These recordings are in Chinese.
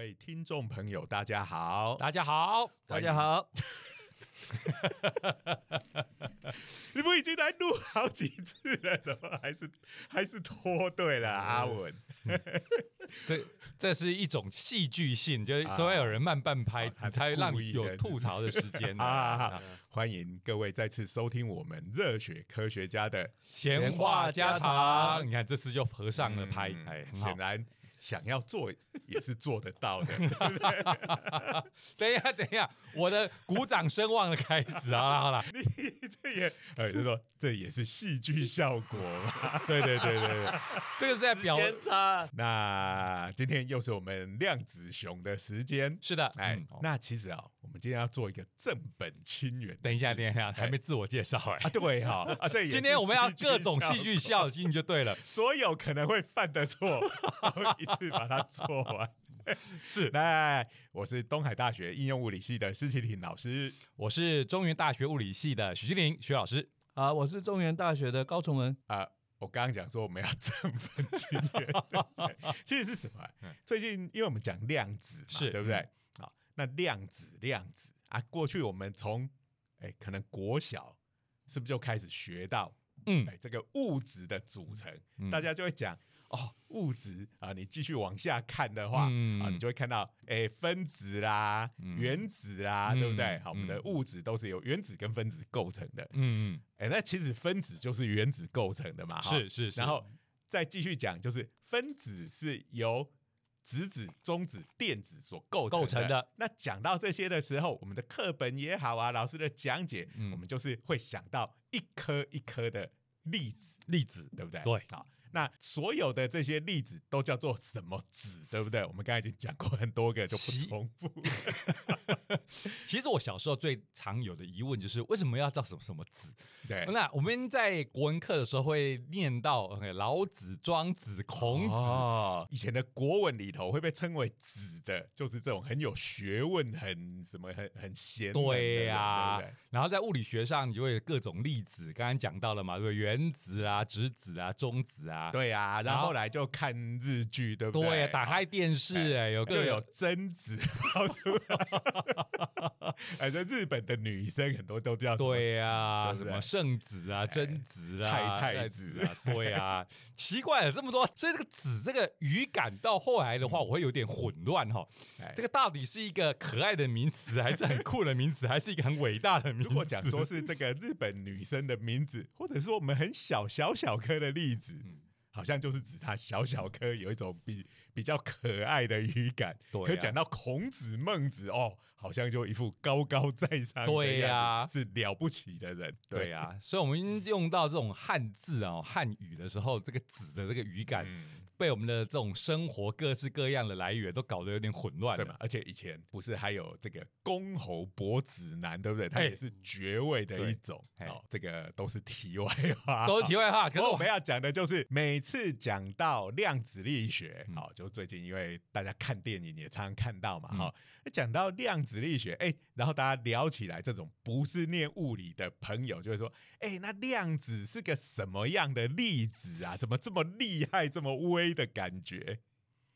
位听众朋友，大家好，大家好，大家好。你不已经来录好几次了，怎么还是还是拖队了？阿文，这这是一种戏剧性，就是总要有人慢半拍，才让你有吐槽的时间啊！欢迎各位再次收听我们热血科学家的闲话家常。你看这次就合上了拍，哎，显然。想要做也是做得到的。等一下，等一下，我的鼓掌声望的开始啊！好了，你这也呃，就说这也是戏剧效果嘛？对对对对对，这个是在表。那今天又是我们量子熊的时间，是的，哎，那其实啊，我们今天要做一个正本清源。等一下，等一下，还没自我介绍哎。啊，对哈啊，这今天我们要各种戏剧效应就对了，所有可能会犯的错。次把它做完 是来，我是东海大学应用物理系的施启林老师，我是中原大学物理系的许金玲许老师啊，我是中原大学的高崇文啊。我刚刚讲说我们要正分清源，其实是什么？最近因为我们讲量子嘛，对不对？好，那量子量子啊，过去我们从哎可能国小是不是就开始学到？嗯，哎，这个物质的组成，大家就会讲哦，物质啊，你继续往下看的话啊，你就会看到哎，分子啦、原子啦，对不对？好，我们的物质都是由原子跟分子构成的。嗯嗯，哎，那其实分子就是原子构成的嘛。是是是。然后再继续讲，就是分子是由。质子、中子、电子所构构成的。那讲到这些的时候，我们的课本也好啊，老师的讲解，我们就是会想到一颗一颗的粒子，粒子，对不对？对，好。那所有的这些粒子都叫做什么子，对不对？我们刚才已经讲过很多个，就不重复。其实我小时候最常有的疑问就是，为什么要叫什么什么子？对，那我们在国文课的时候会念到老子、庄子、孔子。哦，以前的国文里头会被称为子的，就是这种很有学问、很什么、很很贤。对呀，然后在物理学上，你就会各种粒子，刚刚讲到了嘛，对，原子啊、质子啊、中子啊。对呀，然后后来就看日剧，对不对？对，打开电视，哎，有就有贞子 跑出来。哎，这日本的女生很多都叫对呀，什么圣子啊、贞子啊、菜菜子啊，对啊，奇怪了这么多，所以这个“子”这个语感到后来的话，我会有点混乱哈。这个到底是一个可爱的名词，还是很酷的名词，还是一个很伟大的名词？如果讲说是这个日本女生的名字，或者说我们很小小小颗的例子。好像就是指他小小颗，有一种比比较可爱的语感。可讲到孔子、孟子，哦，好像就一副高高在上，对呀，是了不起的人。对呀，所以我们用到这种汉字啊、汉语的时候，这个“子”的这个语感。被我们的这种生活各式各样的来源都搞得有点混乱，对吧？而且以前不是还有这个公侯伯子男，对不对？他也是爵位的一种。哦，这个都是题外话，都是题外话。可是我们要讲的就是每次讲到量子力学，好，就最近因为大家看电影也常常看到嘛，哈，讲到量子力学，哎，然后大家聊起来，这种不是念物理的朋友就会说，哎，那量子是个什么样的粒子啊？怎么这么厉害，这么威？的感觉，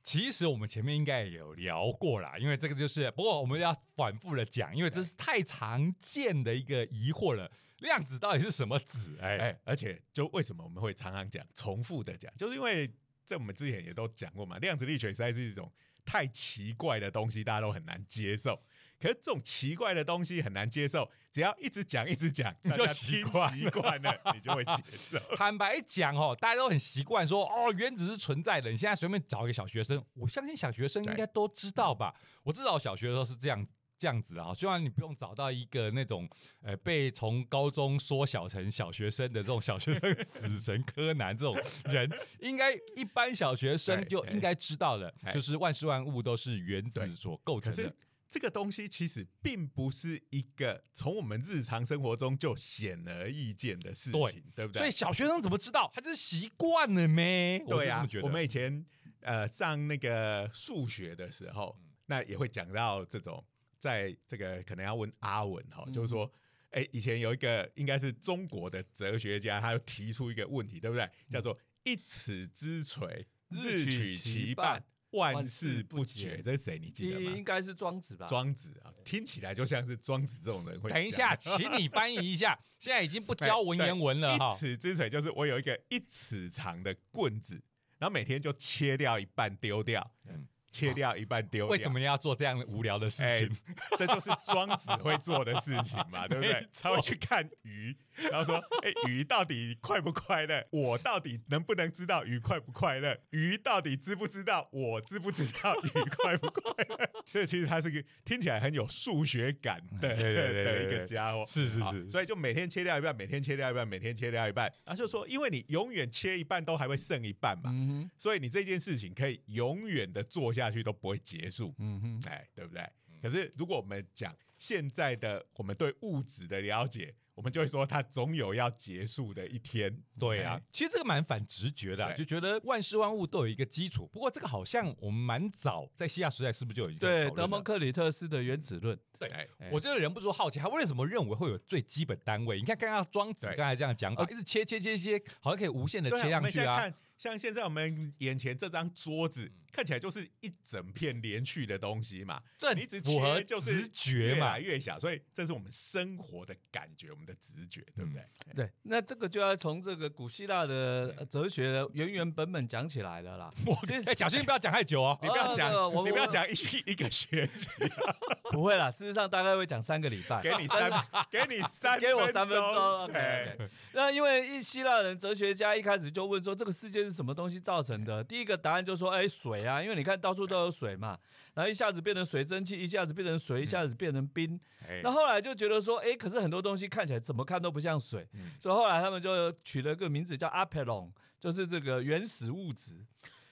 其实我们前面应该也有聊过啦，因为这个就是，不过我们要反复的讲，因为这是太常见的一个疑惑了。量子到底是什么子？哎哎，而且就为什么我们会常常讲、重复的讲，就是因为在我们之前也都讲过嘛，量子力学实在是一种太奇怪的东西，大家都很难接受。可是这种奇怪的东西很难接受，只要一直讲一直讲，你就习惯习惯了，你就会接受。坦白讲哦，大家都很习惯说哦，原子是存在的。你现在随便找一个小学生，我相信小学生应该都知道吧？我至少小学的时候是这样这样子啊。虽然你不用找到一个那种呃被从高中缩小成小学生的这种小学生死神柯南这种人，应该一般小学生就应该知道了，就是万事万物都是原子所构成的。这个东西其实并不是一个从我们日常生活中就显而易见的事情，对不对？所以小学生怎么知道？他就是习惯了咩？对啊，我们以前呃上那个数学的时候，那也会讲到这种，在这个可能要问阿文哈，就是说，哎，以前有一个应该是中国的哲学家，他又提出一个问题，对不对？叫做一尺之锤，日取其半。万事不绝，这是谁？你记得吗？应该是庄子吧？庄子啊，听起来就像是庄子这种人会。等一下，请你翻译一下。现在已经不教文言文了哈。一尺之水就是我有一个一尺长的棍子，然后每天就切掉一半丢掉。嗯。切掉一半丢。为什么要做这样无聊的事情？这就是庄子会做的事情嘛，对不对？他会去看鱼，然后说：“哎，鱼到底快不快乐？我到底能不能知道鱼快不快乐？鱼到底知不知道我知不知道鱼快不快乐？”所以其实他是个听起来很有数学感的的一个家伙。是是是，所以就每天切掉一半，每天切掉一半，每天切掉一半。然后就说：“因为你永远切一半都还会剩一半嘛，所以你这件事情可以永远的做下。”下去都不会结束，嗯哼，哎，对不对？可是如果我们讲现在的我们对物质的了解，我们就会说它总有要结束的一天。对啊，其实这个蛮反直觉的，就觉得万事万物都有一个基础。不过这个好像我们蛮早在希腊时代是不是就有一个对德蒙克里特斯的原子论？对，我真的忍不住好奇，他为什么认为会有最基本单位？你看刚刚庄子刚才这样讲，一直切切切切，好像可以无限的切上去啊。像现在我们眼前这张桌子。看起来就是一整片连续的东西嘛，这你只符合就是直觉嘛，越小，所以这是我们生活的感觉，我们的直觉，对不对？对，那这个就要从这个古希腊的哲学原原本本讲起来了啦。我哎，小心不要讲太久哦，你不要讲，你不要讲一一个学期，不会啦，事实上大概会讲三个礼拜，给你三，给你三，给我三分钟。OK，那因为一希腊人哲学家一开始就问说，这个世界是什么东西造成的？第一个答案就说，哎，水。啊，因为你看到处都有水嘛，然后一下子变成水蒸气，一下子变成水，一下子变成冰。那后来就觉得说，哎，可是很多东西看起来怎么看都不像水，所以后来他们就取了个名字叫阿佩隆，就是这个原始物质。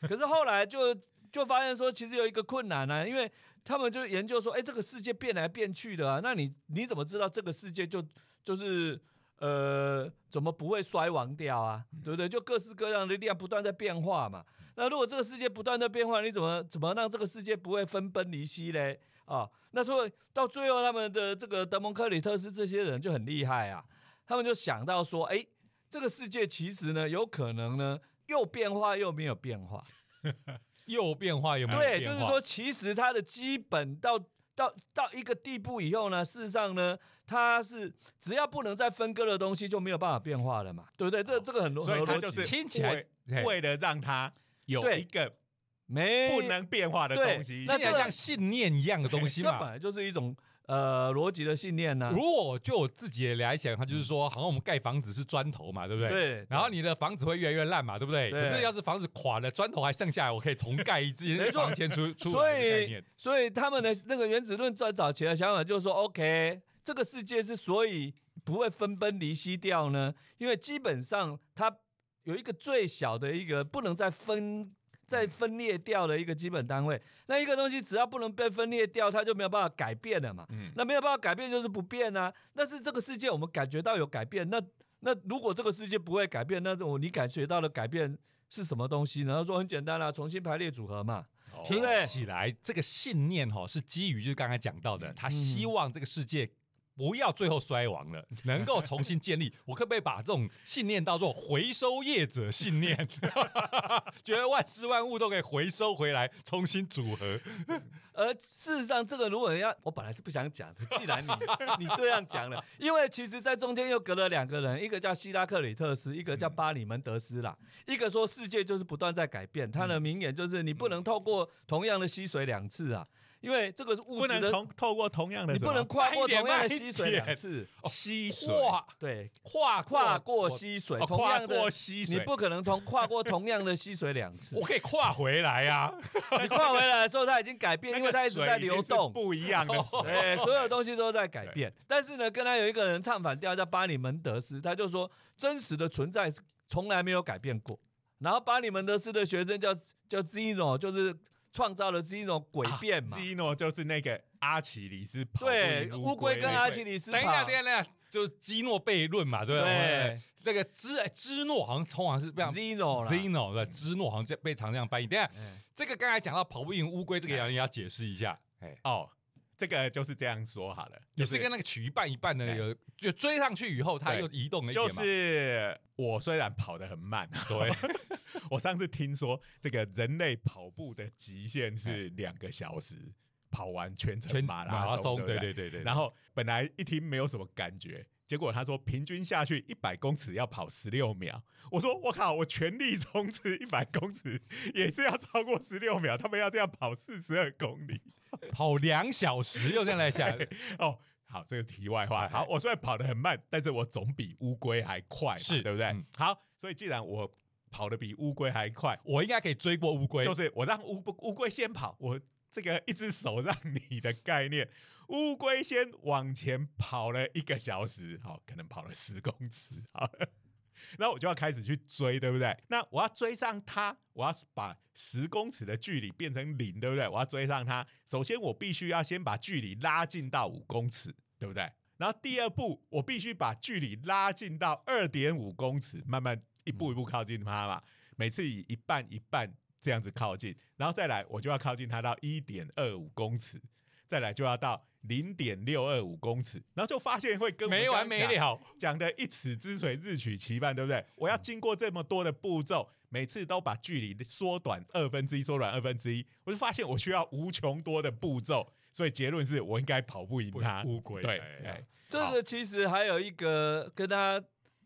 可是后来就就发现说，其实有一个困难呢，因为他们就研究说，哎，这个世界变来变去的啊，那你你怎么知道这个世界就就是呃怎么不会衰亡掉啊？对不对？就各式各样的力量不断在变化嘛。那如果这个世界不断的变化，你怎么怎么让这个世界不会分崩离析嘞？啊，那所以到最后，他们的这个德蒙克里特斯这些人就很厉害啊，他们就想到说，哎，这个世界其实呢，有可能呢又变化又没有变化，又变化又没有对，就是说其实它的基本到到到一个地步以后呢，事实上呢，它是只要不能再分割的东西就没有办法变化了嘛，对不对？这这个很多，所以它就是听起来为了让它。有一个没不能变化的东西，那就像信念一样的东西嘛，本来就是一种呃逻辑的信念呢。如果就我自己来讲，它就是说，好像我们盖房子是砖头嘛，对不对？对。然后你的房子会越来越烂嘛，对不对？可是要是房子垮了，砖头还剩下来，我可以重盖一间房间出出所以。所以他们的那个原子论最早期的想法就是说，OK，这个世界之所以不会分崩离析掉呢，因为基本上它。有一个最小的一个不能再分、再分裂掉的一个基本单位，那一个东西只要不能被分裂掉，它就没有办法改变了嘛。嗯，那没有办法改变就是不变啊。但是这个世界我们感觉到有改变，那那如果这个世界不会改变，那种你感觉到的改变是什么东西呢？说很简单啦，重新排列组合嘛。听起来这个信念哈是基于就是刚才讲到的，他希望这个世界。不要最后衰亡了，能够重新建立。我可不可以把这种信念当做回收业者信念？觉得万事万物都可以回收回来，重新组合。而事实上，这个如果要，我本来是不想讲的。既然你 你这样讲了，因为其实在中间又隔了两个人，一个叫希拉克里特斯，一个叫巴里门德斯啦。一个说世界就是不断在改变，他的名言就是你不能透过同样的溪水两次啊。因为这个是物质的，同透过同样的，你不能跨过同样的溪水两次，溪水，对，跨跨过溪水，跨过溪水，你不可能同跨过同样的溪水两次，我可以跨回来呀。你跨回来的时候，它已经改变，因为它一直在流动，不一样的水，所有东西都在改变。但是呢，跟他有一个人唱反调，叫巴里门德斯，他就说真实的存在从来没有改变过。然后巴里门德斯的学生叫叫 Zeno，就是。创造了这种诡辩嘛？基诺就是那个阿奇里斯跑对乌龟跟阿奇里斯。等一下，等一下，就基诺悖论嘛，对不对？这个芝芝诺好像通常是这样，Zeno，Zeno 对，芝诺好像被常这样翻译。等下，这个刚才讲到跑不赢乌龟，这个要要解释一下。哎哦，这个就是这样说好了，也是跟那个取一半一半的有，就追上去以后，它又移动了一点就是我虽然跑得很慢，对，我上次听说这个人类跑步的极限是两个小时跑完全程马拉松，对对对对。然后本来一听没有什么感觉。结果他说平均下去一百公尺要跑十六秒。我说我靠，我全力冲刺一百公尺也是要超过十六秒。他们要这样跑四十二公里，跑两小时又这样来想 哦。好，这个题外话。好，我虽然跑得很慢，但是我总比乌龟还快，是对不对？好，所以既然我跑得比乌龟还快，我应该可以追过乌龟。就是我让乌乌龟先跑，我这个一只手让你的概念。乌龟先往前跑了一个小时，好，可能跑了十公尺，好，那我就要开始去追，对不对？那我要追上它，我要把十公尺的距离变成零，对不对？我要追上它，首先我必须要先把距离拉近到五公尺，对不对？然后第二步，我必须把距离拉近到二点五公尺，慢慢一步一步靠近它嘛，每次以一半一半这样子靠近，然后再来，我就要靠近它到一点二五公尺，再来就要到。零点六二五公尺，然后就发现会跟没完没了讲的一尺之水日取其半，对不对？我要经过这么多的步骤，每次都把距离缩短二分之一，缩短二分之一，我就发现我需要无穷多的步骤，所以结论是我应该跑不赢他乌龟。对，这个其实还有一个跟他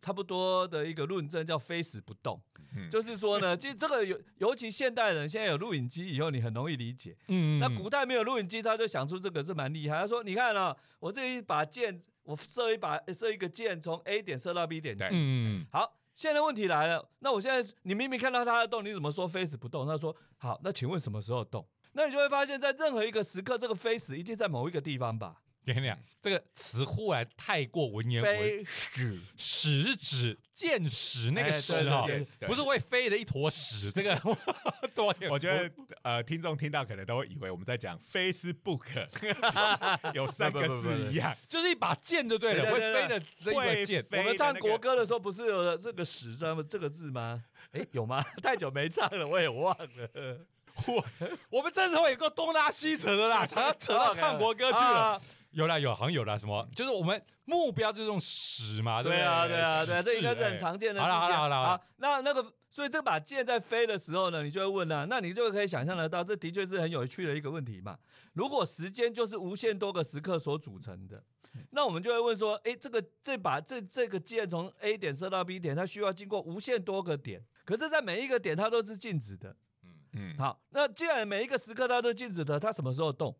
差不多的一个论证，叫非死不动。就是说呢，其实这个尤尤其现代人现在有录影机以后，你很容易理解。嗯，那古代没有录影机，他就想出这个是蛮厉害。他说：“你看啊，我这一把箭，我射一把射一个箭，从 A 点射到 B 点去。嗯，好，现在问题来了，那我现在你明明看到它在动，你怎么说飞死不动？他说：好，那请问什么时候动？那你就会发现，在任何一个时刻，这个飞死一定在某一个地方吧。”跟你讲，这个词忽然太过文言文，屎屎指见屎那个屎啊，不是会飞的一坨屎。这个 多天，我觉得呃，听众听到可能都会以为我们在讲 Facebook，有三个字一样，就是一把剑就对了，会飞的这个剑。我们唱国歌的时候不是有这个屎这么这个字吗？哎，有吗？太久没唱了，我也忘了。我我们这时候也够东拉西扯的啦，常常扯到唱国歌去了。有啦有，好像有啦。什么？就是我们目标就是用屎嘛，对啊对啊对啊，这应该是很常见的。好了好了好了，好，那那个，所以这把剑在飞的时候呢，你就会问了，那你就可以想象得到，这的确是很有趣的一个问题嘛。如果时间就是无限多个时刻所组成的，那我们就会问说，哎，这个这把这这个箭从 A 点射到 B 点，它需要经过无限多个点，可是，在每一个点它都是静止的。嗯嗯，好，那既然每一个时刻它都静止的，它什么时候动？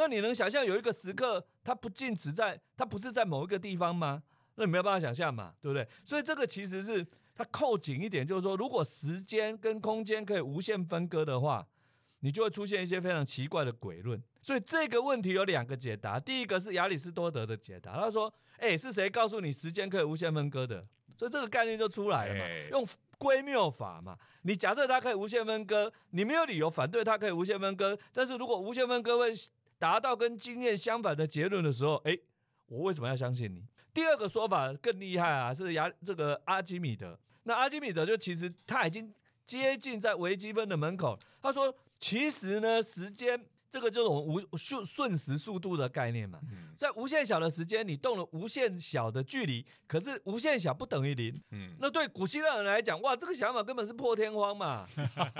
那你能想象有一个时刻它不禁止在，它不是在某一个地方吗？那你没有办法想象嘛，对不对？所以这个其实是它扣紧一点，就是说，如果时间跟空间可以无限分割的话，你就会出现一些非常奇怪的诡论。所以这个问题有两个解答，第一个是亚里士多德的解答，他说：“哎，是谁告诉你时间可以无限分割的？”所以这个概念就出来了嘛，用归谬法嘛。你假设它可以无限分割，你没有理由反对它可以无限分割，但是如果无限分割会达到跟经验相反的结论的时候，哎，我为什么要相信你？第二个说法更厉害啊，是亚这个阿基米德。那阿基米德就其实他已经接近在微积分的门口。他说，其实呢，时间。这个就是我们无瞬瞬时速度的概念嘛，在无限小的时间，你动了无限小的距离，可是无限小不等于零。嗯，那对古希腊人来讲，哇，这个想法根本是破天荒嘛。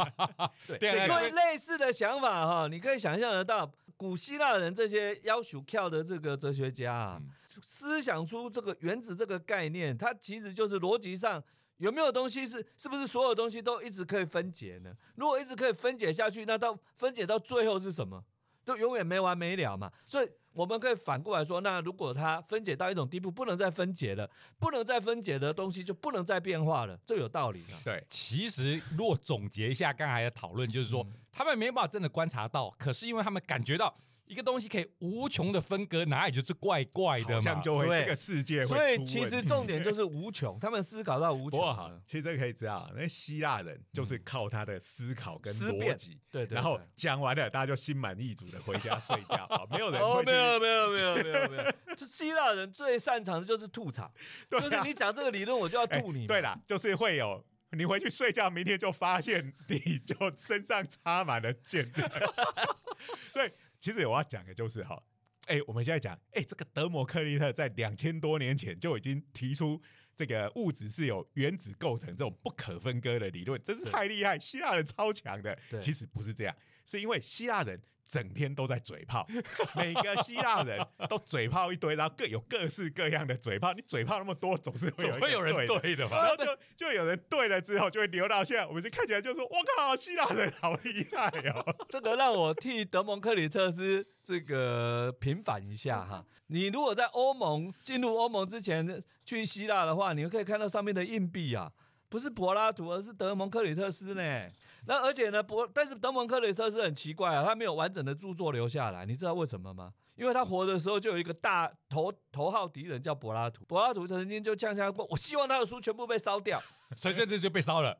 对，所以类似的想法哈，你可以想象得到，古希腊人这些要求跳的这个哲学家啊，思想出这个原子这个概念，它其实就是逻辑上。有没有东西是是不是所有东西都一直可以分解呢？如果一直可以分解下去，那到分解到最后是什么？都永远没完没了嘛。所以我们可以反过来说，那如果它分解到一种地步，不能再分解了，不能再分解的东西就不能再变化了，这有道理的。对，其实如果总结一下刚才的讨论，就是说他们没办法真的观察到，可是因为他们感觉到。一个东西可以无穷的分割，哪里就是怪怪的嘛？像就会这个世界所以其实重点就是无穷，他们思考到无穷。好，其实这个可以知道，那希腊人就是靠他的思考跟逻辑，对对，然后讲完了，大家就心满意足的回家睡觉。没有人 哦，没有没有没有没有没有，这希腊人最擅长的就是吐槽，就是你讲这个理论，我就要吐你。对啦，就是会有你回去睡觉，明天就发现你就身上插满了剑，所以。其实我要讲的就是哈，哎，我们现在讲，哎，这个德摩克利特在两千多年前就已经提出这个物质是由原子构成这种不可分割的理论，真是太厉害，希腊人超强的。其实不是这样，是因为希腊人。整天都在嘴炮，每个希腊人都嘴炮一堆，然后各有各式各样的嘴炮。你嘴炮那么多，总是会 会有人对的嘛。然后就就有人对了之后，就会留到现在。我们就看起来就说：“我靠，希腊人好厉害哦！” 这个让我替德蒙克里特斯这个平反一下哈。你如果在欧盟进入欧盟之前去希腊的话，你可以看到上面的硬币啊，不是柏拉图，而是德蒙克里特斯呢。那而且呢，柏但是德蒙克里特斯很奇怪啊，他没有完整的著作留下来，你知道为什么吗？因为他活的时候就有一个大头头号敌人叫柏拉图，柏拉图曾经就呛呛过，我希望他的书全部被烧掉，所以这次就被烧了。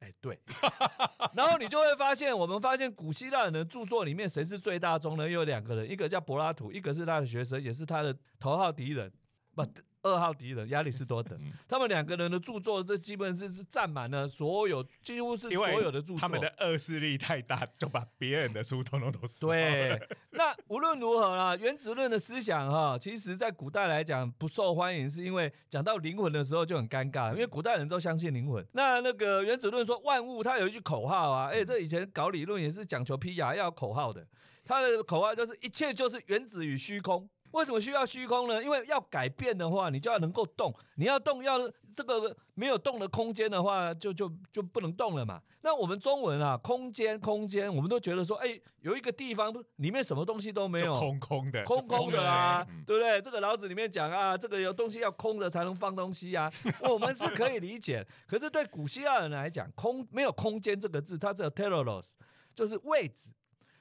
哎，对。然后你就会发现，我们发现古希腊人的著作里面谁是最大宗呢？又有两个人，一个叫柏拉图，一个是他的学生，也是他的头号敌人，不。二号敌人亚里士多德，他们两个人的著作，这基本是是占满了所有，几乎是所有的著作。他们的恶势力太大，就把别人的书统统都撕。对，那无论如何啦，原子论的思想哈，其实在古代来讲不受欢迎，是因为讲到灵魂的时候就很尴尬，因为古代人都相信灵魂。那那个原子论说万物，它有一句口号啊，哎，这以前搞理论也是讲求批雅要口号的，它的口号就是一切就是原子与虚空。为什么需要虚空呢？因为要改变的话，你就要能够动。你要动，要这个没有动的空间的话，就就就不能动了嘛。那我们中文啊，空间空间，我们都觉得说，哎，有一个地方里面什么东西都没有，空空的，空空的啊，对不对？这个老子里面讲啊，这个有东西要空的才能放东西啊，我们是可以理解。可是对古希腊人来讲，空没有空间这个字，它只有 telos，就是位置。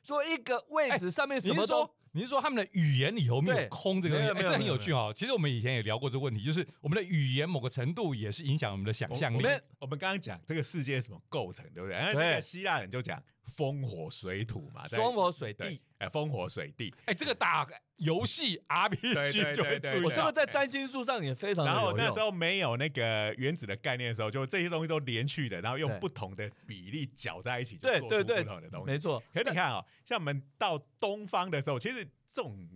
说一个位置上面什么都。你是说他们的语言里头没有空这个东西？哎，这很有趣哦。其实我们以前也聊过这个问题，就是我们的语言某个程度也是影响我们的想象力。我们我们刚刚讲这个世界什么构成，对不对？那个希腊人就讲风火水土嘛，风火水地。哎，风火水地。哎，这个打游戏 RPG 就会注意。我这个在占星术上也非常。然后那时候没有那个原子的概念的时候，就这些东西都连续的，然后用不同的比例搅在一起，就做出不同的东西。没错。可是你看啊，像我们到东方的时候，其实。这种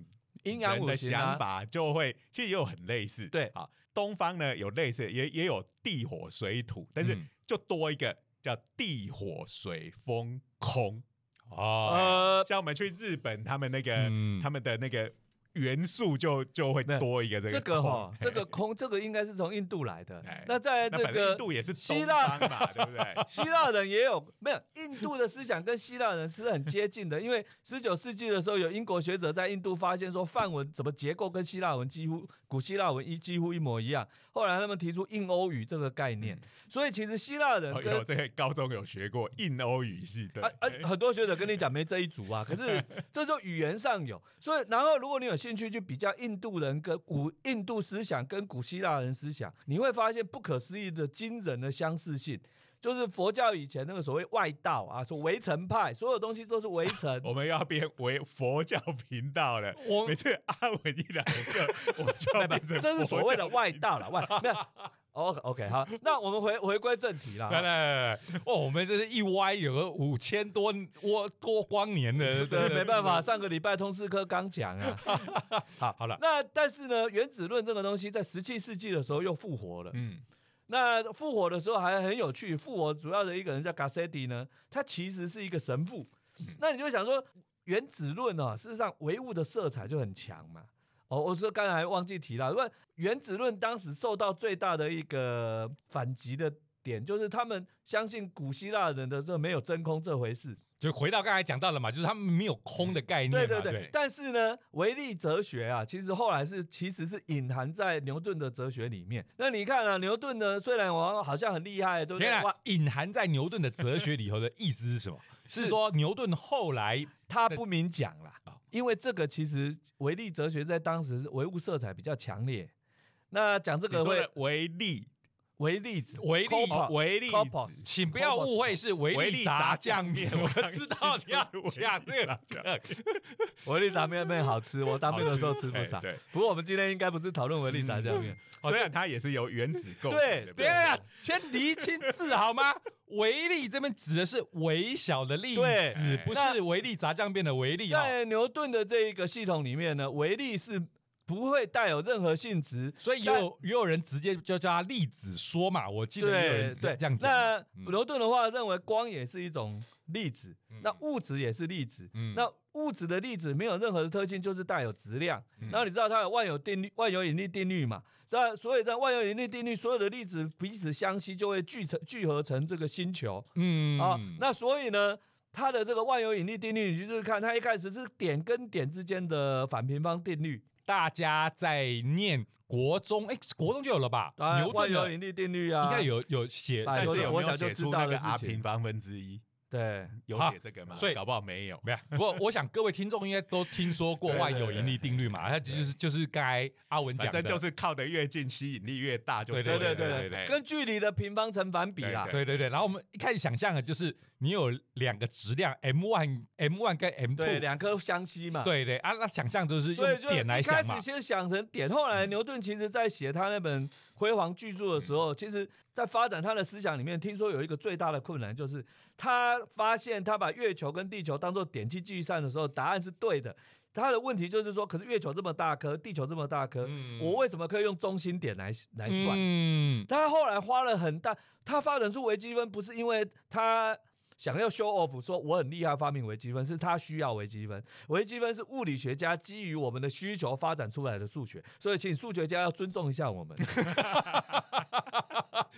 阴阳的想法就会，其实也有很类似。对啊，东方呢有类似，也也有地火水土，但是就多一个叫地火水风空。哦，像我们去日本，他们那个他们的那个。元素就就会多一个这个这个哈，这个空这个应该是从印度来的。那在这个印度也是希腊嘛，对不对？希腊人也有没有？印度的思想跟希腊人是很接近的，因为十九世纪的时候有英国学者在印度发现说梵文怎么结构跟希腊文几乎古希腊文一几乎一模一样。后来他们提出印欧语这个概念，所以其实希腊人跟这个高中有学过印欧语系的。啊很多学者跟你讲没这一组啊，可是 这就语言上有。所以然后如果你有。兴趣去比较印度人跟古印度思想跟古希腊人思想，你会发现不可思议的惊人的相似性。就是佛教以前那个所谓外道啊，说围城派，所有东西都是围城。我们要变为佛教频道了。我每次阿文一来，我们 就要变成这是所谓的外道了。外没有。OK OK 好，那我们回回归正题了。来来来，哦，我们这是一歪有个五千多多多光年的，对，没办法，上个礼拜通识科刚讲啊。好，好了。那但是呢，原子论这个东西在十七世纪的时候又复活了。嗯。那复活的时候还很有趣，复活主要的一个人叫 Gassetti 呢，他其实是一个神父。那你就想说，原子论呢，事实上唯物的色彩就很强嘛。哦，我说刚才忘记提了，因为原子论当时受到最大的一个反击的点，就是他们相信古希腊人的这没有真空这回事。就回到刚才讲到了嘛，就是他们没有空的概念。对对对。但是呢，唯利哲学啊，其实后来是其实是隐含在牛顿的哲学里面。那你看啊，牛顿呢，虽然我好像很厉害，对不对？隐含在牛顿的哲学里头的意思是什么？是说牛顿后来他不明讲了，因为这个其实唯利哲学在当时是唯物色彩比较强烈。那讲这个会唯利。维粒子，维力 Copper 维力子请不要误会，是维力炸炸酱酱面面。我知道你要讲这个，维力炸面面好吃，我当兵的时候吃不 少。不过我们今天应该不是讨论维力炸酱面，虽然它也是由原子构成对的，对啊，先厘清字好吗？维力这边指的是微小的粒对子，不是维力炸酱面的维力哦。在牛顿的这一个系统里面呢，维力是不会带有任何性质。所以也有也有人直接就叫它粒子说嘛，我记得也有对人这样讲。那嗯牛顿的话认为光也是一种粒子，那物质也是粒子。嗯那物质的粒子没有任何的特性，就是带有质量。嗯然后你知道它有万有定律、万有引力定律嘛？在所以在万有引力定律，所有的粒子彼此相吸，就会聚成聚合成这个星球嗯啊。那所以呢，它的这个万有引力定律，你就是看它一开始是点跟点之间的反平方定律，大家在念国中，哎，国中就有了吧？啊，牛顿的万有引力定律啊，应该有有写，哎但是有没有写出那个 r 平方分之一？对。有好写这个吗？所以搞不好没有。没有，不过我想各位听众应该都听说过 万有引力定律嘛，它就是就是刚才阿文讲的，就是靠得越近，吸引力越大，就对了对对对对，跟距离的平方成反比啦。对对对。然后我们一开始想象的就是你有两个质量 m one m one 跟 m 对，two，两颗相吸嘛。对对啊，那想象都是用点来一开想嘛始，先想成点，后来牛顿其实在写他那本辉煌巨著的时候，其实在发展他的思想里面，听说有一个最大的困难，就是他发现他把月球跟地球当做点去计算的时候，答案是对的。他的问题就是说，可是月球这么大颗，地球这么大颗，嗯我为什么可以用中心点来来算？嗯，他后来花了很大，他发展出微积分不是因为他想要 show off 说我很厉害发明微积分，是他需要微积分。微积分是物理学家基于我们的需求发展出来的数学，所以请数学家要尊重一下我们。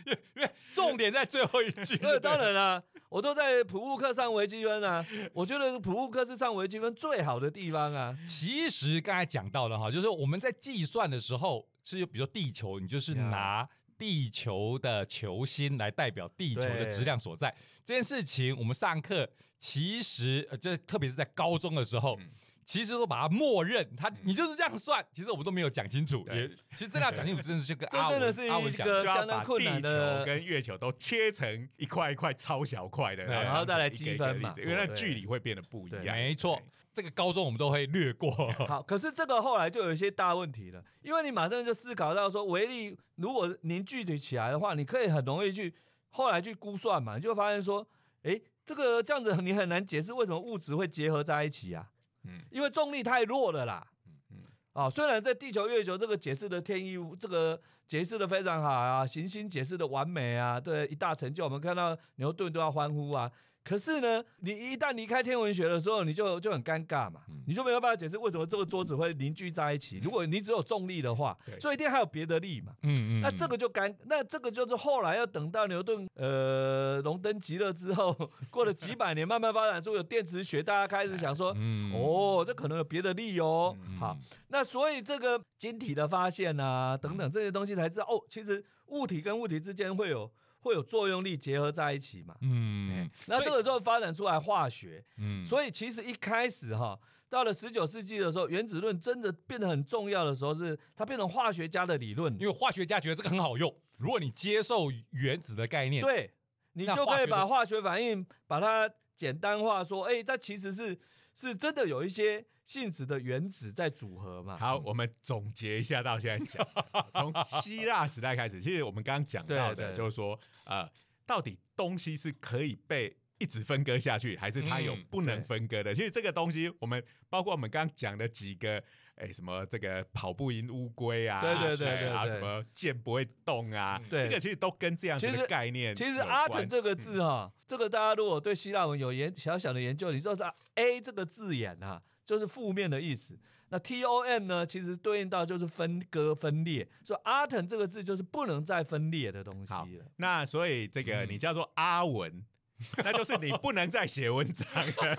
因为重点在最后一句。那当然啦、我都在普物课上微积分啊，我觉得普物课是上微积分最好的地方啊。其实刚才讲到了哈，就是我们在计算的时候，是有比如说地球，你就是呀拿地球的球心来代表地球的质量所在。这件事情我们上课其实呃，这特别是在高中的时候。嗯其实都把它默认，他你就是这样算。其实我们都没有讲清楚，也其实真的要讲清楚，真的是跟这阿文 真的是一阿文讲个相就要把地球跟月球都切成一块一块超小块的，对然然后再来积分嘛因为那距离会变得不一样。没错，这个高中我们都会略过。好，可是这个后来就有一些大问题了，因为你马上就思考到说，维力如果凝聚起来的话，你可以很容易去后来去估算嘛，你就发现说，诶，这个这样子你很难解释为什么物质会结合在一起啊，嗯因为重力太弱了啦。嗯啊、虽然在地球、月球这个解释的天衣无，这个解释的非常好啊，行星解释的完美啊，对，一大成就，我们看到牛顿都要欢呼啊。可是呢，你一旦离开天文学的时候，你就就很尴尬嘛，嗯你就没有办法解释为什么这个桌子会凝聚在一起。如果你只有重力的话，对所以一定还有别的力嘛。嗯嗯那这个就尴，那这个就是后来要等到牛顿呃龙登极乐之后，过了几百年，慢慢发展出有电磁学，大家开始想说，嗯哦，这可能有别的力哦。嗯好，那所以这个晶体的发现啊，等等这些东西才知道哦，其实物体跟物体之间会有会有作用力结合在一起嘛。嗯那这个时候发展出来化学，嗯所以其实一开始哈，到了十九世纪的时候，原子论真的变得很重要的时候，是它变成化学家的理论。因为化学家觉得这个很好用，如果你接受原子的概念，对，你就可以把化学反应把它简单化，说，哎，它其实是是真的有一些性质的原子在组合嘛。好，我们总结一下到现在讲，从希腊时代开始，其实我们刚刚讲到的，就是说，呃，到底东西是可以被一直分割下去，还是它有嗯不能分割的？其实这个东西，我们包括我们刚刚讲的几个。哎，什么这个跑不赢乌龟啊？对对对哎啊，什么剑不会动啊？对这个其实都跟这样子的概念。其实 atom 这个字哈，这个大家如果对希腊文有研小小的研究，你知道是 a 这个字眼啊，就是负面的意思。那 t o m 呢，其实对应到就是分割、分裂，所以 atom 这个字就是不能再分裂的东西了。那所以这个嗯你叫做阿文，那就是你不能再写文章了。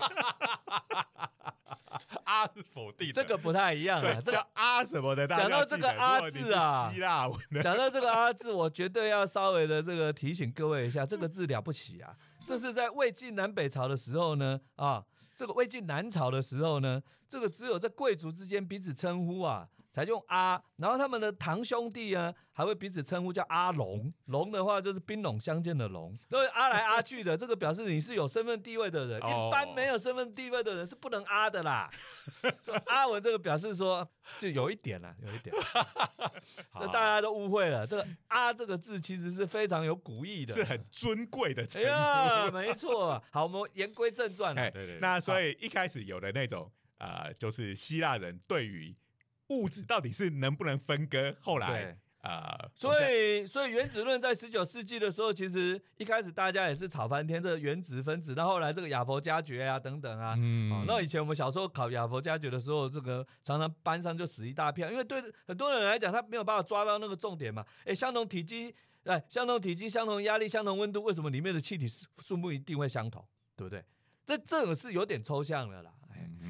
啊是否定这个不太一样啊，对，这个叫阿什么的，讲到这个阿字啊是希腊文，讲到这个阿字，我绝对要稍微的这个提醒各位一下，这个字了不起啊！这是在魏晋南北朝的时候呢，啊，这个魏晋南朝的时候呢，这个只有在贵族之间彼此称呼啊，才用阿，然后他们的堂兄弟呢，还会彼此称呼叫阿龙。龙的话就是兵戎相见的龙，都阿来阿去的，这个表示你是有身份地位的人。一般没有身份地位的人是不能阿的啦。阿文这个表示说，就有一点了，有一点，这大家都误会了。这个阿这个字其实是非常有古意的，是很尊贵的称呼。没错。好，我们言归正传了。对对。那所以一开始有的那种呃，就是希腊人对于物质到底是能不能分割？后来啊，所以所以原子论在十九世纪的时候，其实一开始大家也是吵翻天，这个原子分子。到后来这个亚佛加爵啊等等啊，嗯，那以前我们小时候考亚佛加爵的时候，这个常常班上就死一大片，因为对很多人来讲，他没有办法抓到那个重点嘛。哎，相同体积，哎，相同体积、相同压力、相同温度，为什么里面的气体数目一定会相同？对不对？这这个是有点抽象的啦，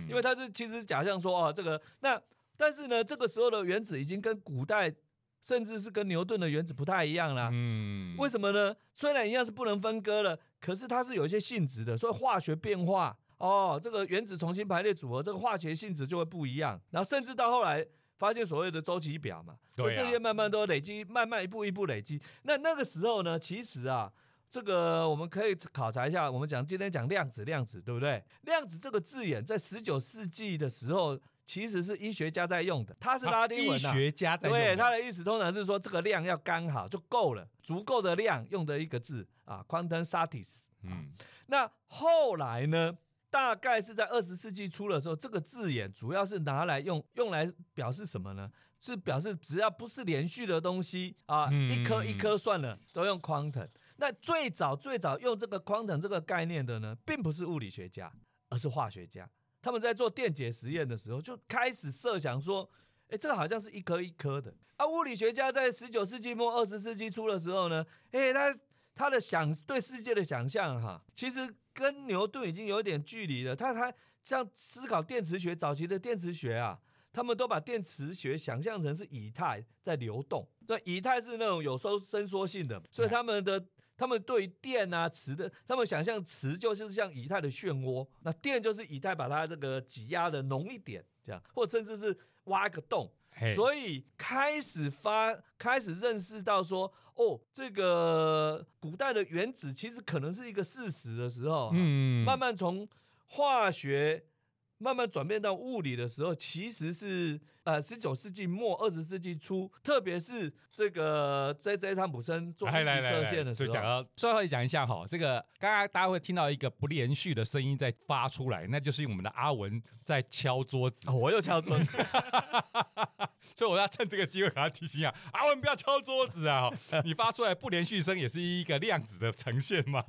因为它是其实假象说哦，这个那。但是呢，这个时候的原子已经跟古代，甚至是跟牛顿的原子不太一样了。嗯，为什么呢？虽然一样是不能分割了，可是它是有一些性质的，所以化学变化哦，这个原子重新排列组合，这个化学性质就会不一样。然后甚至到后来发现所谓的周期表嘛，所以这些慢慢都累积，慢慢一步一步累积。那那个时候呢，其实啊，这个我们可以考察一下。我们讲今天讲量子，量子对不对？量子这个字眼在十九世纪的时候。其实是医学家在用的，他是拉丁文的。医学家在用。对，他的意思通常是说这个量要刚好就够了，足够的量用的一个字啊，quantum satis。嗯，那后来呢，大概是在二十世纪初的时候，这个字眼主要是拿来用，用来表示什么呢？是表示只要不是连续的东西啊，一颗一颗算了，都用 quantum。那最早最早用这个 quantum 这个概念的呢，并不是物理学家，而是化学家。他们在做电解实验的时候，就开始设想说：“哎，这个好像是一颗一颗的。”啊，物理学家在十九世纪末、二十世纪初的时候呢，哎，他他的想对世界的想象哈，其实跟牛顿已经有点距离了。他他像思考电磁学早期的电磁学啊，他们都把电磁学想象成是以太在流动，对，以太是那种有收伸缩性的，所以他们的。他们对电啊磁的，他们想象磁就是像以太的漩涡，那电就是以太把它这个挤压的浓一点，这样，或甚至是挖一个洞，所以开始发开始认识到说，哦，这个古代的原子其实可能是一个事实的时候，嗯，慢慢从化学。慢慢转变到物理的时候，其实是呃十九世纪末二十世纪初，特别是这个 J J 汤普森做射线的时候。讲到最后讲一下哈，这个刚刚大家会听到一个不连续的声音在发出来，那就是我们的阿文在敲桌子。我又敲桌子，所以我要趁这个机会给他提醒啊，阿文不要敲桌子啊！你发出来不连续声也是一个量子的呈现嘛。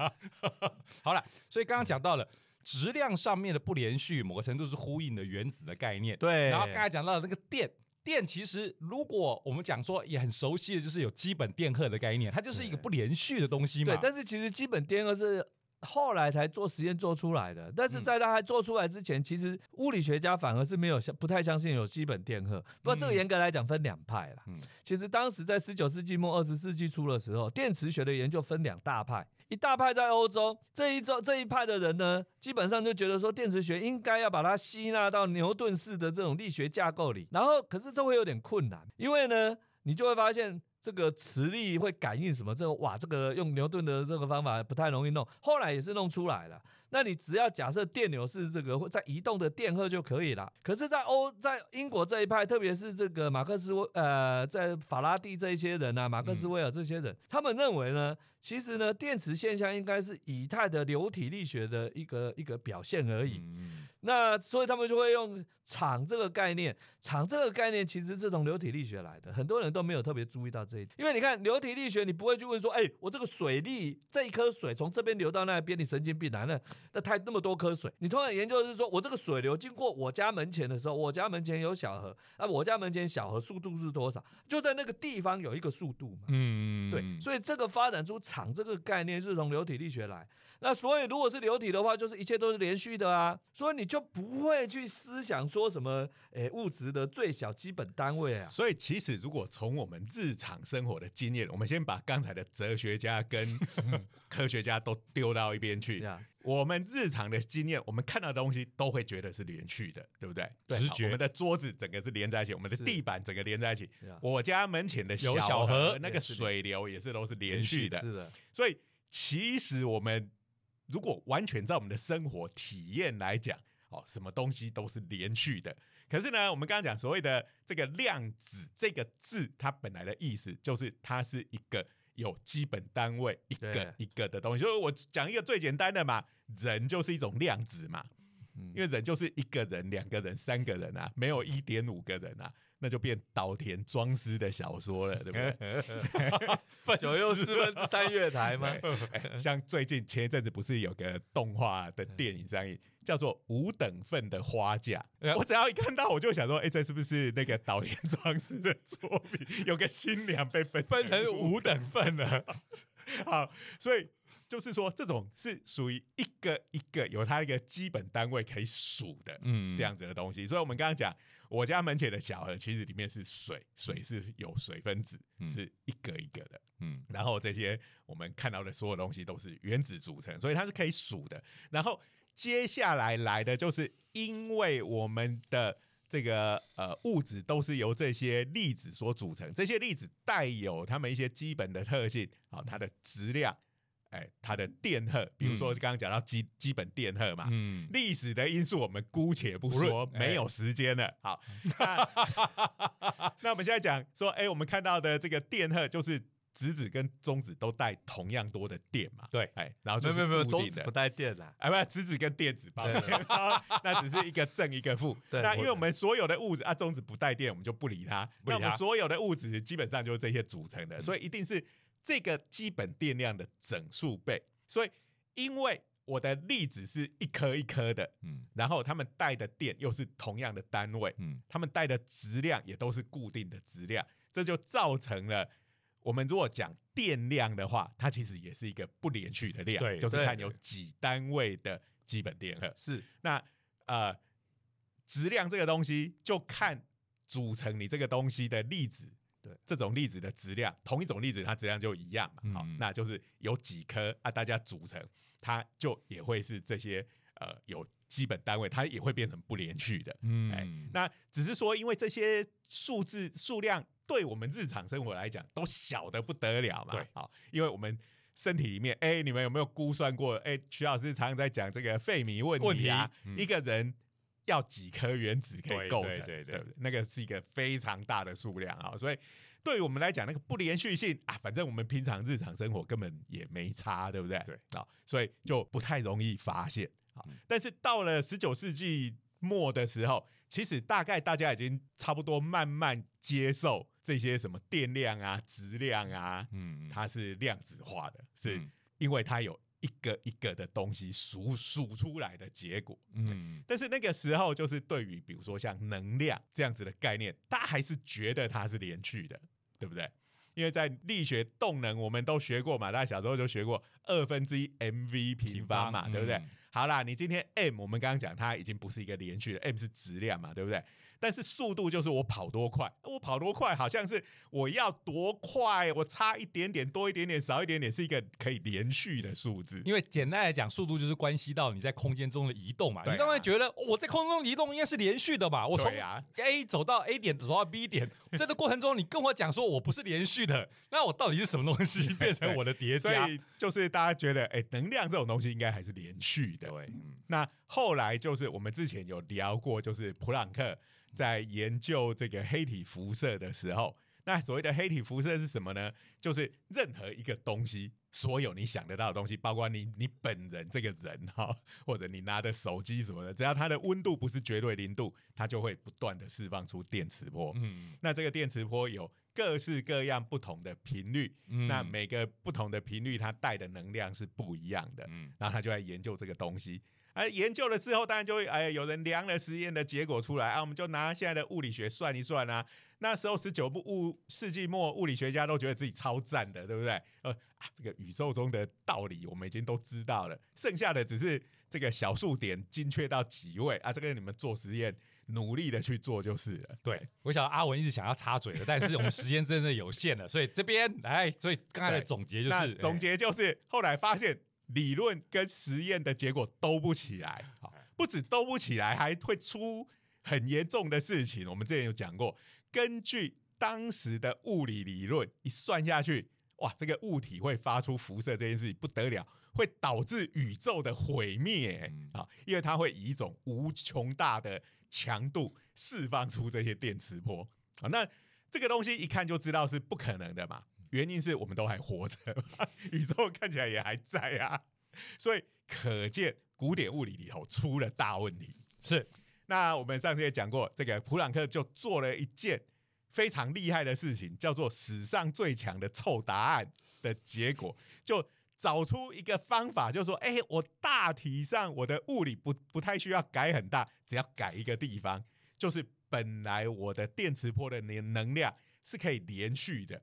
好了，所以刚刚讲到了。质量上面的不连续，某个程度是呼应的原子的概念。对，然后刚才讲到那个电，电其实如果我们讲说也很熟悉的，就是有基本电荷的概念，它就是一个不连续的东西嘛。对，但是其实基本电荷是后来才做实验做出来的，但是在它还做出来之前，其实物理学家反而是没有相不太相信有基本电荷。不过这个严格来讲分两派啦。嗯，其实当时在十九世纪末二十世纪初的时候，电磁学的研究分两大派。一大派在欧洲这一周这一派的人呢，基本上就觉得说电磁学应该要把它吸纳到牛顿式的这种力学架构里，然后可是这会有点困难，因为呢，你就会发现这个磁力会感应什么，这个哇，这个用牛顿的这个方法不太容易弄，后来也是弄出来了。那你只要假设电流是这个在移动的电荷就可以了。可是，在欧在英国这一派，特别是这个马克思威呃，在法拉第这一些人啊，马克思威尔这些人，他们认为呢，其实呢，电磁现象应该是以太的流体力学的一个一个表现而已。那所以他们就会用场这个概念，场这个概念其实是从流体力学来的，很多人都没有特别注意到这一点。因为你看流体力学，你不会去问说，哎，我这个水力这一颗水从这边流到那边，你神经病啊？那那太那么多颗水，你通常研究是说我这个水流经过我家门前的时候，我家门前有小河，啊，我家门前小河速度是多少？就在那个地方有一个速度嘛。嗯，对，所以这个发展出场这个概念是从流体力学来。那所以，如果是流体的话，就是一切都是连续的啊，所以你就不会去思想说什么，诶，物质的最小基本单位啊。所以，其实如果从我们日常生活的经验，我们先把刚才的哲学家跟科学家都丢到一边去。我们日常的经验，我们看到的东西都会觉得是连续的，对不对？直觉。我们的桌子整个是连在一起，我们的地板整个连在一起。我家门前的小小河那个水流也是都是连续的。是的。所以其实我们如果完全在我们的生活体验来讲，哦，什么东西都是连续的。可是呢，我们刚刚讲所谓的这个量子这个字，它本来的意思就是它是一个有基本单位一个一个的东西。就是我讲一个最简单的嘛，人就是一种量子嘛，因为人就是一个人、两个人、三个人啊，没有一点五个人啊。那就变岛田庄司的小说了，对不对？九又四分之三月台吗？像最近前一阵子不是有个动画的电影上映，叫做《五等份的花嫁》。我只要一看到，我就想说，哎，这是不是那个岛田庄司的作品？有个新娘被分分成五等份了。好，所以就是说，这种是属于一个一个有它一个基本单位可以数的，嗯，这样子的东西。所以我们刚刚讲。我家门前的小河，其实里面是水，水是有水分子，是一个一个的，嗯，然后这些我们看到的所有东西都是原子组成，所以它是可以数的。然后接下来来的就是，因为我们的这个呃物质都是由这些粒子所组成，这些粒子带有它们一些基本的特性，啊，它的质量。哎，它的电荷，比如说刚刚讲到基基本电荷嘛，嗯，历史的因素我们姑且不说，没有时间了。好，那我们现在讲说，哎，我们看到的这个电荷就是质子跟中子都带同样多的电嘛？对，哎，然后就没有没有中子不带电的，哎，不，质子跟电子，抱歉，那只是一个正一个负。那因为我们所有的物质啊，中子不带电，我们就不理它。那我们所有的物质基本上就是这些组成的，所以一定是。这个基本电量的整数倍，所以因为我的粒子是一颗一颗的，嗯，然后他们带的电又是同样的单位，嗯，它们带的质量也都是固定的质量，这就造成了我们如果讲电量的话，它其实也是一个不连续的量，对，就是看有几单位的基本电荷。是那呃，质量这个东西就看组成你这个东西的粒子。对，这种粒子的质量，同一种粒子它质量就一样嘛，好，那就是有几颗啊，大家组成，它就也会是这些呃有基本单位，它也会变成不连续的，嗯，哎，那只是说因为这些数字数量对我们日常生活来讲都小的不得了嘛，对，好，因为我们身体里面，哎，你们有没有估算过？哎，徐老师常常在讲这个费米问题啊，一个人。要几颗原子可以构成？对对对，那个是一个非常大的数量啊！所以对于我们来讲，那个不连续性啊，反正我们平常日常生活根本也没差，对不对？对啊，所以就不太容易发现啊。但是到了十九世纪末的时候，其实大概大家已经差不多慢慢接受这些什么电量啊、质量啊，嗯，它是量子化的，是因为它有。一个一个的东西数数出来的结果，嗯，但是那个时候就是对于比如说像能量这样子的概念，大家还是觉得它是连续的，对不对？因为在力学动能我们都学过嘛，大家小时候就学过二分之一 mv 平方嘛，对不对？好啦，你今天 m 我们刚刚讲它已经不是一个连续的，m 是质量嘛，对不对？但是速度就是我跑多快，我跑多快，好像是我要多快，我差一点点，多一点点，少一点点，是一个可以连续的数字。因为简单来讲，速度就是关系到你在空间中的移动嘛。你当然觉得我在空中移动应该是连续的吧？我从 A 走到 A 点，走到 B 点，在这过程中，你跟我讲说我不是连续的，那我到底是什么东西变成我的叠加？所以就是大家觉得，哎，能量这种东西应该还是连续的。对，那后来就是我们之前有聊过，就是普朗克。在研究这个黑体辐射的时候，那所谓的黑体辐射是什么呢？就是任何一个东西，所有你想得到的东西，包括你你本人这个人哈，或者你拿的手机什么的，只要它的温度不是绝对零度，它就会不断的释放出电磁波。嗯，那这个电磁波有各式各样不同的频率，那每个不同的频率它带的能量是不一样的。嗯，然后他就在研究这个东西。哎，研究了之后，当然就会哎，有人量了实验的结果出来啊，我们就拿现在的物理学算一算啊。那时候十九部物世纪末，物理学家都觉得自己超赞的，对不对？呃啊，这个宇宙中的道理我们已经都知道了，剩下的只是这个小数点精确到几位啊，这个你们做实验努力的去做就是了。对，我想阿文一直想要插嘴的，但是我们时间真的有限了，所以这边来，所以刚才的总结就是，总结就是后来发现。理论跟实验的结果都不起来，好，不止都不起来，还会出很严重的事情。我们之前有讲过，根据当时的物理理论一算下去，哇，这个物体会发出辐射这件事情不得了，会导致宇宙的毁灭啊！因为它会以一种无穷大的强度释放出这些电磁波啊。那这个东西一看就知道是不可能的嘛。原因是我们都还活着，宇宙看起来也还在啊，所以可见古典物理里头出了大问题。是，那我们上次也讲过，这个普朗克就做了一件非常厉害的事情，叫做史上最强的臭答案的结果，就找出一个方法，就说，哎，我大体上我的物理不不太需要改很大，只要改一个地方，就是本来我的电磁波的能能量是可以连续的。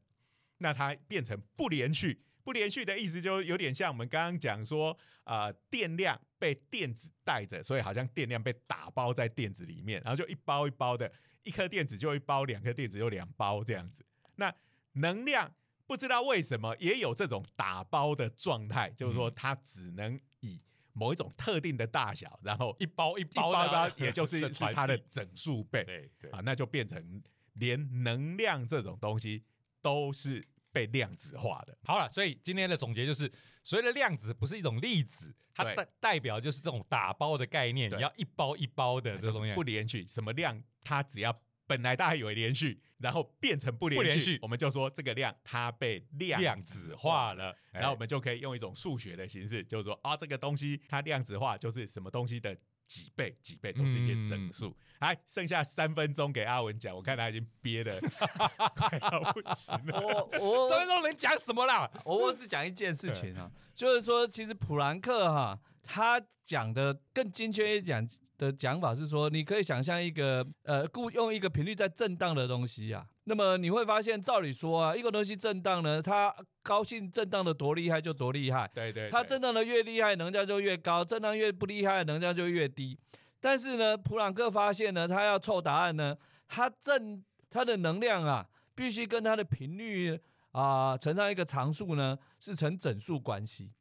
那它变成不连续，不连续的意思就有点像我们刚刚讲说，呃，电量被电子带着，所以好像电量被打包在电子里面，然后就一包一包的，一颗电子就一包，两颗电子就两包这样子。那能量不知道为什么也有这种打包的状态，就是说它只能以某一种特定的大小，然后一包一包一包，也就是 是它的整数倍，对对啊，那就变成连能量这种东西。都是被量子化的。好了，所以今天的总结就是，所谓的量子不是一种粒子，它代代表就是这种打包的概念，你要一包一包的这东西。不连续，什么量它只要本来大家以为连续，然后变成不连续，我们就说这个量它被量子化了，然后我们就可以用一种数学的形式，就是说啊，这个东西它量子化就是什么东西的。几倍几倍都是一些整数，来，剩下三分钟给阿文讲，我看他已经憋的 快要不行了。我 我三分钟能讲什么啦？我我只讲一件事情啊，就是说，其实普兰克哈他讲的更精确一点的讲法是说，你可以想象一个呃，故用一个频率在震荡的东西啊。那么你会发现，照理说啊，一个东西震荡呢，它高兴震荡的多厉害就多厉害。对对。它震荡的越厉害，能量就越高；震荡越不厉害，能量就越低。但是呢，普朗克发现呢，他要凑答案呢，它震它的能量啊，必须跟它的频率啊乘上一个常数呢，是成整数关系。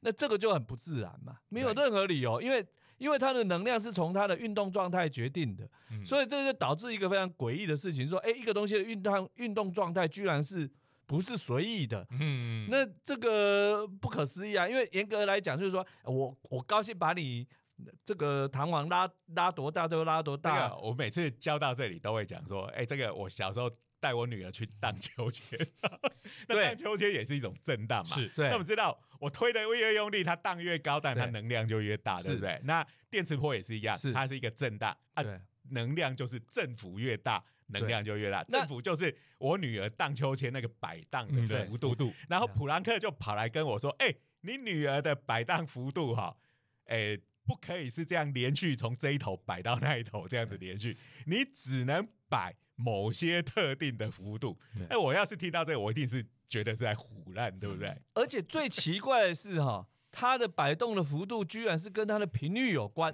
那这个就很不自然嘛，没有任何理由，因为。因为它的能量是从它的运动状态决定的，所以这就导致一个非常诡异的事情：说，哎，一个东西的运动运动状态居然是不是随意的？嗯，那这个不可思议啊！因为严格来讲，就是说我我高兴把你这个弹簧拉拉多大就拉多大。我每次教到这里都会讲说，哎，这个我小时候。带我女儿去荡秋千，那荡秋千也是一种震荡嘛。是，那我们知道，我推的越用力，它荡越高，但它能量就越大，对不对？那电磁波也是一样，它是一个震荡，啊，能量就是振幅越大，能量就越大。振幅就是我女儿荡秋千那个摆荡的幅度。然后普朗克就跑来跟我说：“哎，你女儿的摆荡幅度哈，哎，不可以是这样连续从这一头摆到那一头这样子连续，你只能摆。”某些特定的幅度，哎，我要是听到这个，我一定是觉得是在胡乱，对不对？而且最奇怪的是，哈，它的摆动的幅度居然是跟它的频率有关。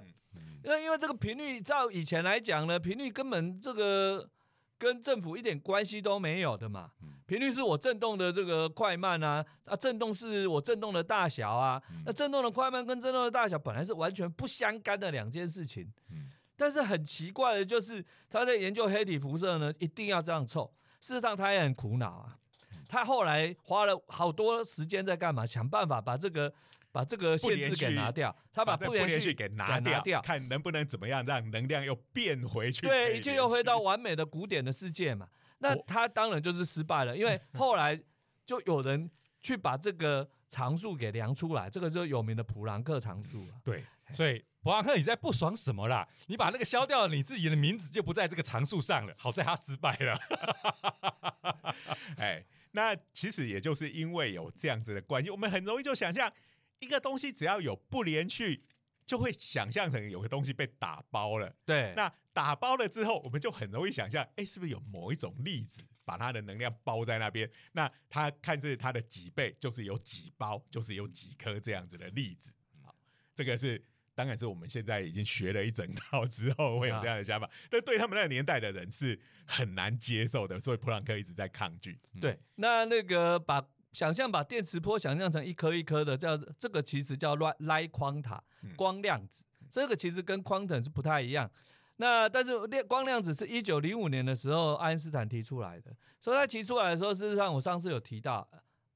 那因为这个频率，照以前来讲呢，频率根本这个 跟政府一点关系都没有的嘛。频率是我震动的这个快慢啊，啊，振动是我震动的大小啊，那震动的快慢跟震动的大小本来是完全不相干的两件事情。但是很奇怪的就是，他在研究黑体辐射呢，一定要这样凑。事实上，他也很苦恼啊。他后来花了好多时间在干嘛？想办法把这个把这个限制给拿掉。他把不连续给拿掉，看能不能怎么样让能量又变回去。对，一切又回到完美的古典的世界嘛。那他当然就是失败了，因为后来就有人去把这个常数给量出来，这个就是有名的普朗克常数了。对，所以。博朗克，你在不爽什么啦？你把那个消掉了，你自己的名字就不在这个常数上了。好在他失败了。哎，那其实也就是因为有这样子的关系，我们很容易就想象一个东西只要有不连续，就会想象成有个东西被打包了。对，那打包了之后，我们就很容易想象，哎，是不是有某一种粒子把它的能量包在那边？那它看是它的几倍，就是有几包，就是有几颗这样子的粒子。好，这个是。当然是我们现在已经学了一整套之后会有这样的想法，但对他们那个年代的人是很难接受的，所以普朗克一直在抗拒。对，那那个把想象把电磁波想象成一颗一颗的，叫这个其实叫 light quanta 光量子，这个其实跟 quantum 是不太一样。那但是量光量子是一九零五年的时候爱因斯坦提出来的，所以他提出来的时候，事实上我上次有提到。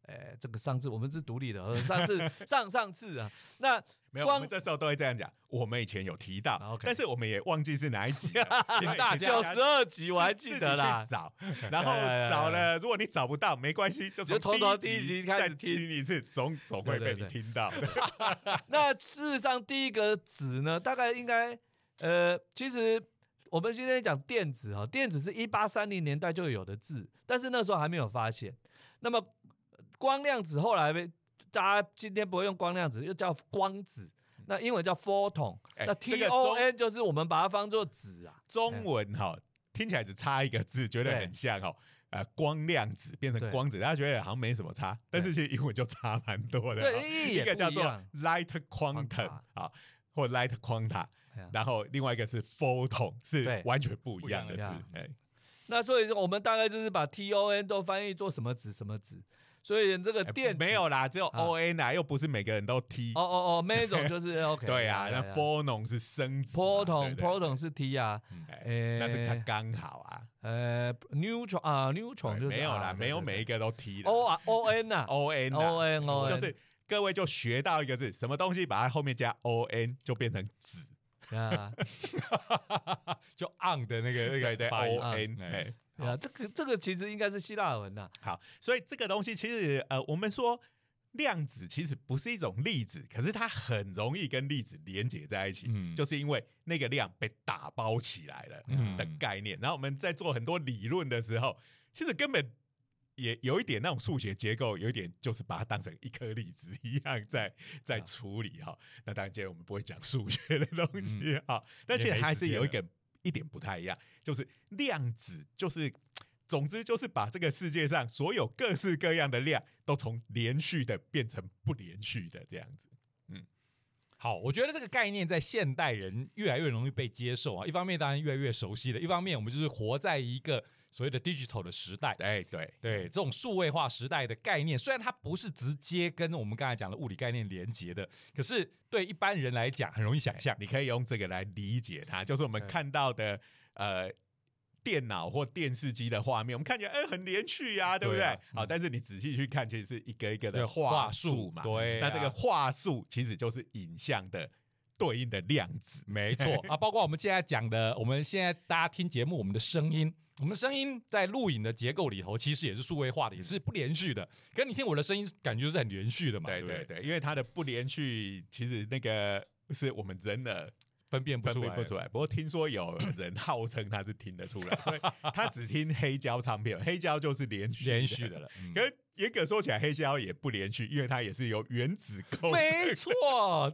哎，这个上次我们是独立的，上次上上次啊，那 没有，我们这时候都会这样讲。我们以前有提到，但是我们也忘记是哪一集，请大家九十二集我还记得啦。找，然后找了，如果你找不到，没关系，就从头第一集开始听一次，总总会被你听到。那事实上，第一个子呢，大概应该，呃，其实我们今天讲电子啊，电子是一八三零年代就有的字，但是那时候还没有发现。那么光量子后来被大家今天不会用光量子，又叫光子。那英文叫 photon，那 T O N 就是我们把它当做子啊。中文哈听起来只差一个字，觉得很像哈。呃，光量子变成光子，大家觉得好像没什么差，但是其实英文就差蛮多的。对，一个叫做 light quantum 啊，或 light quanta，然后另外一个是 photon，是完全不一样的字。哎，那所以我们大概就是把 T O N 都翻译做什么子什么子。所以这个电没有啦，只有 O N 啊，又不是每个人都 T。哦哦哦，那种就是 OK。对啊，那 Photon 是生子，Proton，Proton 是 T 啊，那是它刚好啊。呃，Neutron 啊，Neutron 就是没有啦，没有每一个都 T 的。O 啊，O N 啊，O N，O N O N，就是各位就学到一个字，什么东西把它后面加 O N 就变成子啊，就 on 的那个那个对 O N。啊，这个这个其实应该是希腊文呐。好，所以这个东西其实呃，我们说量子其实不是一种粒子，可是它很容易跟粒子连接在一起，就是因为那个量被打包起来了的概念。然后我们在做很多理论的时候，其实根本也有一点那种数学结构，有一点就是把它当成一颗粒子一样在在处理哈。那当然，今天我们不会讲数学的东西哈，但其实还是有一个。一点不太一样，就是量子，就是总之就是把这个世界上所有各式各样的量都从连续的变成不连续的这样子。嗯，好，我觉得这个概念在现代人越来越容易被接受啊。一方面当然越来越熟悉了，一方面我们就是活在一个。所谓的 digital 的时代，哎，对对，这种数位化时代的概念，虽然它不是直接跟我们刚才讲的物理概念连接的，可是对一般人来讲很容易想象。你可以用这个来理解它，就是我们看到的呃电脑或电视机的画面，我们看起来哎很连续呀，对不对？好，但是你仔细去看，其实是一个一个的话术嘛。对，那这个话术其实就是影像的对应的量子，没错啊。包括我们现在讲的，我们现在大家听节目，我们的声音。我们声音在录影的结构里头，其实也是数位化的，也是不连续的。可你听我的声音，感觉是很连续的嘛？对对对，因为它的不连续，其实那个是我们真的分辨分辨不出来。不过听说有人号称他是听得出来，所以他只听黑胶唱片，黑胶就是连续连续的了。可是严格说起来，黑胶也不连续，因为它也是由原子构。没错，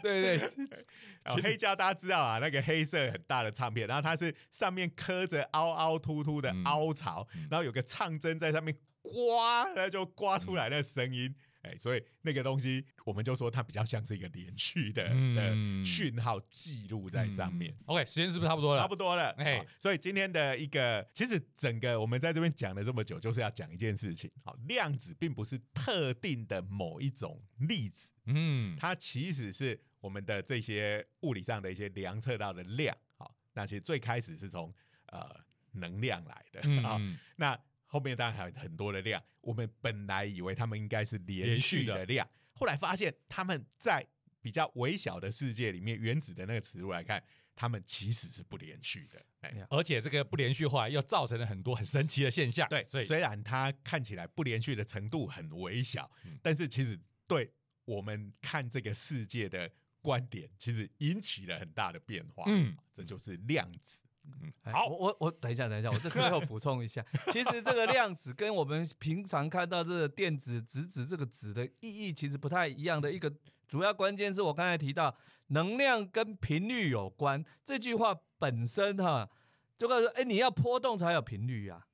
对对。黑胶大家知道啊，那个黑色很大的唱片，然后它是上面刻着凹凹凸凸的凹槽，然后有个唱针在上面刮，那就刮出来的声音。哎，所以那个东西，我们就说它比较像是一个连续的的讯号记录在上面。OK，时间是不是差不多了？差不多了。哎，所以今天的一个，其实整个我们在这边讲了这么久，就是要讲一件事情。好，量子并不是特定的某一种粒子，嗯，它其实是我们的这些物理上的一些量测到的量。好，那其实最开始是从呃能量来的啊，那。后面当然还有很多的量，我们本来以为他们应该是连续的量，后来发现他们在比较微小的世界里面，原子的那个尺度来看，他们其实是不连续的。哎，而且这个不连续化又造成了很多很神奇的现象。对，所以虽然它看起来不连续的程度很微小，但是其实对我们看这个世界的观点，其实引起了很大的变化。嗯，这就是量子。嗯，好，我我我等一下，等一下，我这最后补充一下，其实这个量子跟我们平常看到这个电子、质子这个子的意义其实不太一样的一个主要关键是我刚才提到能量跟频率有关这句话本身哈，就告诉哎你要波动才有频率呀，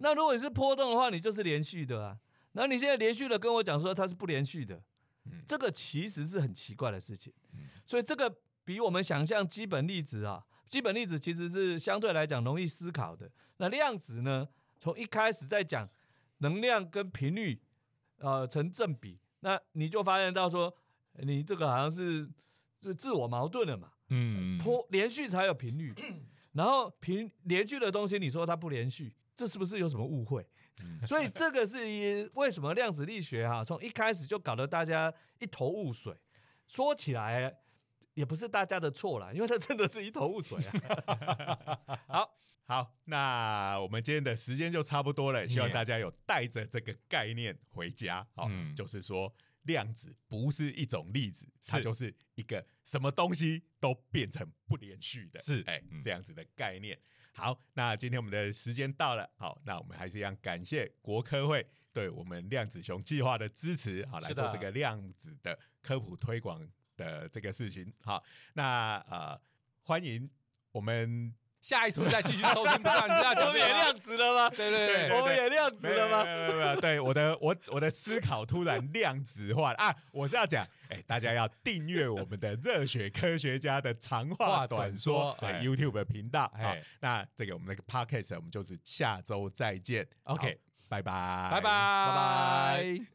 那如果你是波动的话，你就是连续的啊，那你现在连续的跟我讲说它是不连续的，这个其实是很奇怪的事情，所以这个比我们想象基本粒子啊。基本粒子其实是相对来讲容易思考的。那量子呢？从一开始在讲能量跟频率呃成正比，那你就发现到说，你这个好像是就自我矛盾了嘛。嗯，坡连续才有频率，然后频连续的东西，你说它不连续，这是不是有什么误会？所以这个是为什么量子力学哈，从一开始就搞得大家一头雾水。说起来也不是大家的错啦，因为它真的是一头雾水啊。好好，那我们今天的时间就差不多了，希望大家有带着这个概念回家。好，就是说量子不是一种粒子，它就是一个什么东西都变成不连续的，是哎这样子的概念。好，那今天我们的时间到了，好，那我们还是一样感谢国科会对我们量子熊计划的支持，好来做这个量子的。科普推广的这个事情，好，那呃，欢迎我们下一次再继续收听。不知道你知道 我们也量子了吗？对对对，我们也量子了吗？没有没有，对我的我我的思考突然量子化啊！我是要讲，哎，大家要订阅我们的热血科学家的长话短说对 YouTube 频道。好，那这个我们那个 Podcast，我们就是下周再见。OK，拜拜，拜拜，拜拜。